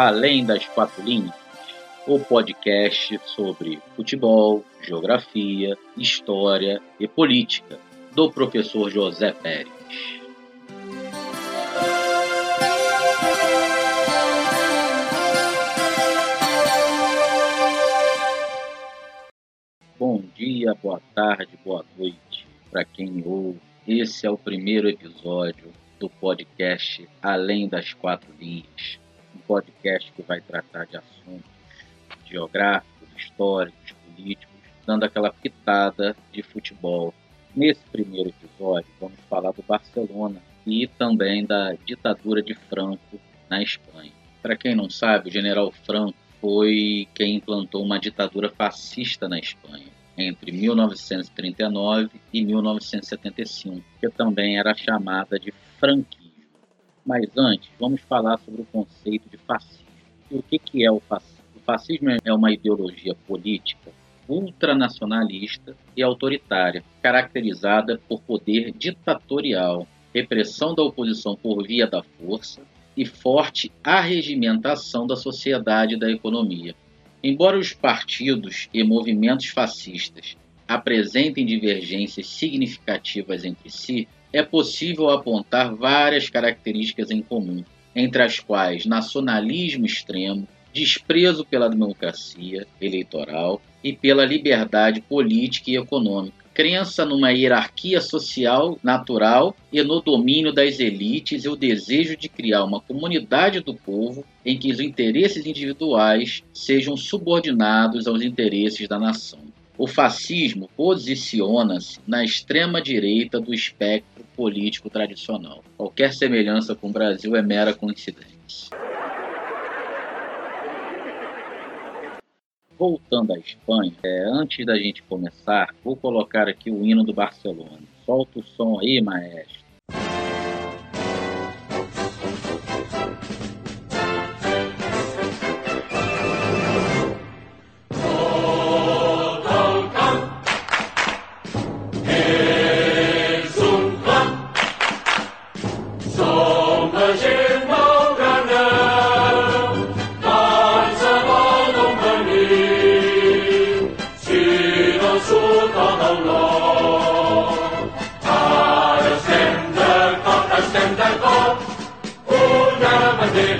Além das Quatro Linhas, o podcast sobre futebol, geografia, história e política, do professor José Pérez. Bom dia, boa tarde, boa noite para quem ouve. Esse é o primeiro episódio do podcast Além das Quatro Linhas, podcast que vai tratar de assuntos geográficos, históricos, políticos, dando aquela pitada de futebol. Nesse primeiro episódio, vamos falar do Barcelona e também da ditadura de Franco na Espanha. Para quem não sabe, o general Franco foi quem implantou uma ditadura fascista na Espanha entre 1939 e 1975, que também era chamada de franquismo. Mas antes, vamos falar sobre o conceito de fascismo. O que, que é o fascismo? fascismo é uma ideologia política ultranacionalista e autoritária, caracterizada por poder ditatorial, repressão da oposição por via da força e forte arregimentação da sociedade e da economia. Embora os partidos e movimentos fascistas apresentem divergências significativas entre si, é possível apontar várias características em comum, entre as quais nacionalismo extremo, desprezo pela democracia eleitoral e pela liberdade política e econômica, crença numa hierarquia social natural e no domínio das elites e o desejo de criar uma comunidade do povo em que os interesses individuais sejam subordinados aos interesses da nação. O fascismo posiciona-se na extrema direita do espectro político tradicional. Qualquer semelhança com o Brasil é mera coincidência. voltando à Espanha, é, antes da gente começar, vou colocar aqui o hino do Barcelona. Solta o som aí, maestro.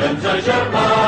Turn to your mind.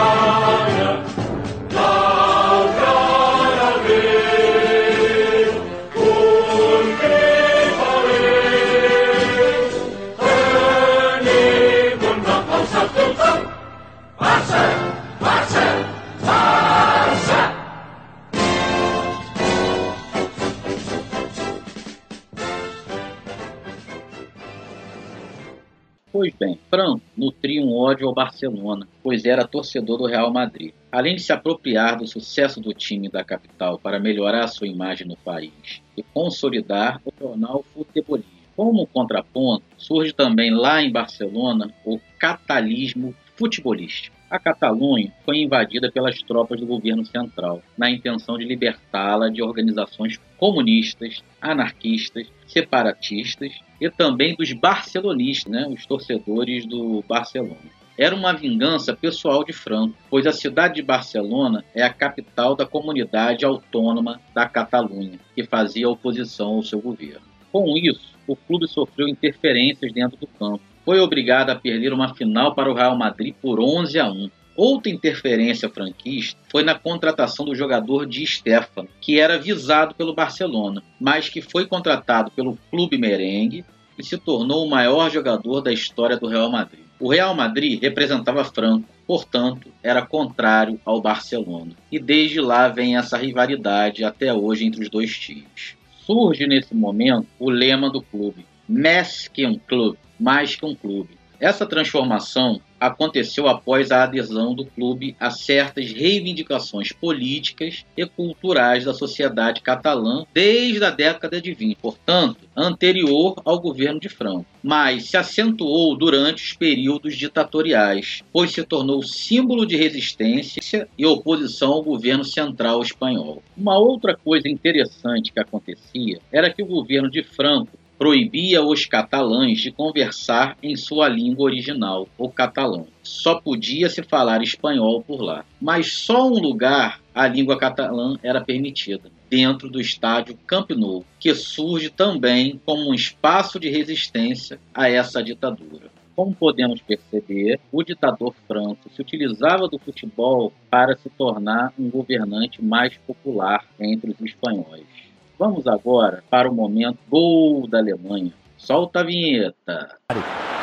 Pois bem, Franco nutria um ódio ao Barcelona, pois era torcedor do Real Madrid. Além de se apropriar do sucesso do time da capital para melhorar sua imagem no país e consolidar o jornal futebolismo. Como contraponto, surge também lá em Barcelona o catalismo futebolístico. A Catalunha foi invadida pelas tropas do governo central, na intenção de libertá-la de organizações comunistas, anarquistas, separatistas e também dos barcelonistas, né, os torcedores do Barcelona. Era uma vingança pessoal de Franco, pois a cidade de Barcelona é a capital da comunidade autônoma da Catalunha, que fazia oposição ao seu governo. Com isso, o clube sofreu interferências dentro do campo, foi obrigado a perder uma final para o Real Madrid por 11 a 1. Outra interferência franquista foi na contratação do jogador Di Stefano, que era visado pelo Barcelona, mas que foi contratado pelo clube merengue e se tornou o maior jogador da história do Real Madrid. O Real Madrid representava Franco, portanto, era contrário ao Barcelona. E desde lá vem essa rivalidade até hoje entre os dois times. Surge nesse momento o lema do clube: um clube, mais que um clube. Essa transformação aconteceu após a adesão do clube a certas reivindicações políticas e culturais da sociedade catalã desde a década de 20, portanto, anterior ao governo de Franco, mas se acentuou durante os períodos ditatoriais, pois se tornou símbolo de resistência e oposição ao governo central espanhol. Uma outra coisa interessante que acontecia era que o governo de Franco proibia os catalães de conversar em sua língua original, o catalão. Só podia se falar espanhol por lá. Mas só um lugar a língua catalã era permitida, dentro do estádio Camp Nou, que surge também como um espaço de resistência a essa ditadura. Como podemos perceber, o ditador Franco se utilizava do futebol para se tornar um governante mais popular entre os espanhóis. Vamos agora para o momento gol da Alemanha. Solta a vinheta.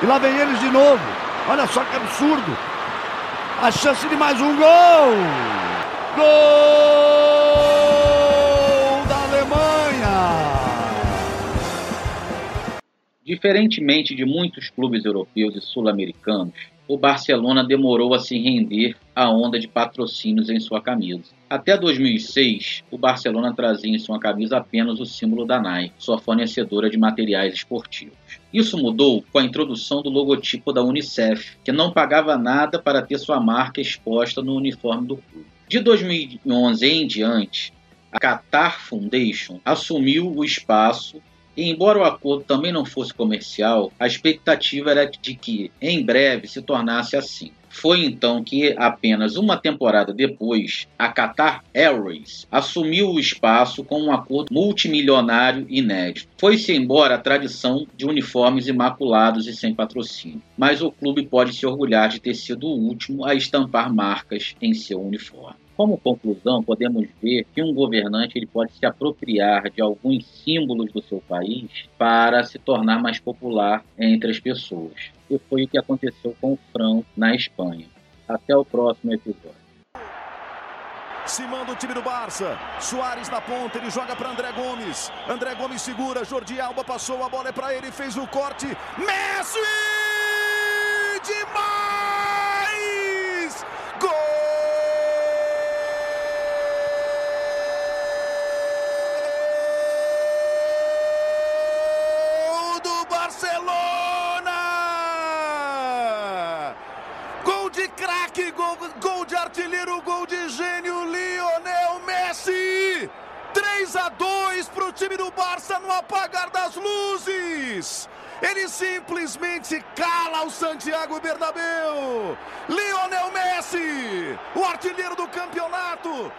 E lá vem eles de novo. Olha só que absurdo. A chance de mais um gol. Gol! Diferentemente de muitos clubes europeus e sul-americanos, o Barcelona demorou a se render à onda de patrocínios em sua camisa. Até 2006, o Barcelona trazia em sua camisa apenas o símbolo da Nike, sua fornecedora de materiais esportivos. Isso mudou com a introdução do logotipo da Unicef, que não pagava nada para ter sua marca exposta no uniforme do clube. De 2011 em diante, a Qatar Foundation assumiu o espaço e embora o acordo também não fosse comercial, a expectativa era de que em breve se tornasse assim. Foi então que, apenas uma temporada depois, a Qatar Airways assumiu o espaço com um acordo multimilionário inédito. Foi-se embora a tradição de uniformes imaculados e sem patrocínio, mas o clube pode se orgulhar de ter sido o último a estampar marcas em seu uniforme. Como conclusão, podemos ver que um governante ele pode se apropriar de alguns símbolos do seu país para se tornar mais popular entre as pessoas. E foi o que aconteceu com o Fran na Espanha. Até o próximo episódio. Se manda o time do Barça. Soares na ponta, ele joga para André Gomes. André Gomes segura, Jordi Alba passou, a bola é para ele, fez o corte. Messi! Gol, gol de artilheiro, gol de gênio, Lionel Messi. 3 a 2 para o time do Barça no apagar das luzes. Ele simplesmente cala o Santiago Bernabéu. Lionel Messi, o artilheiro do campeonato,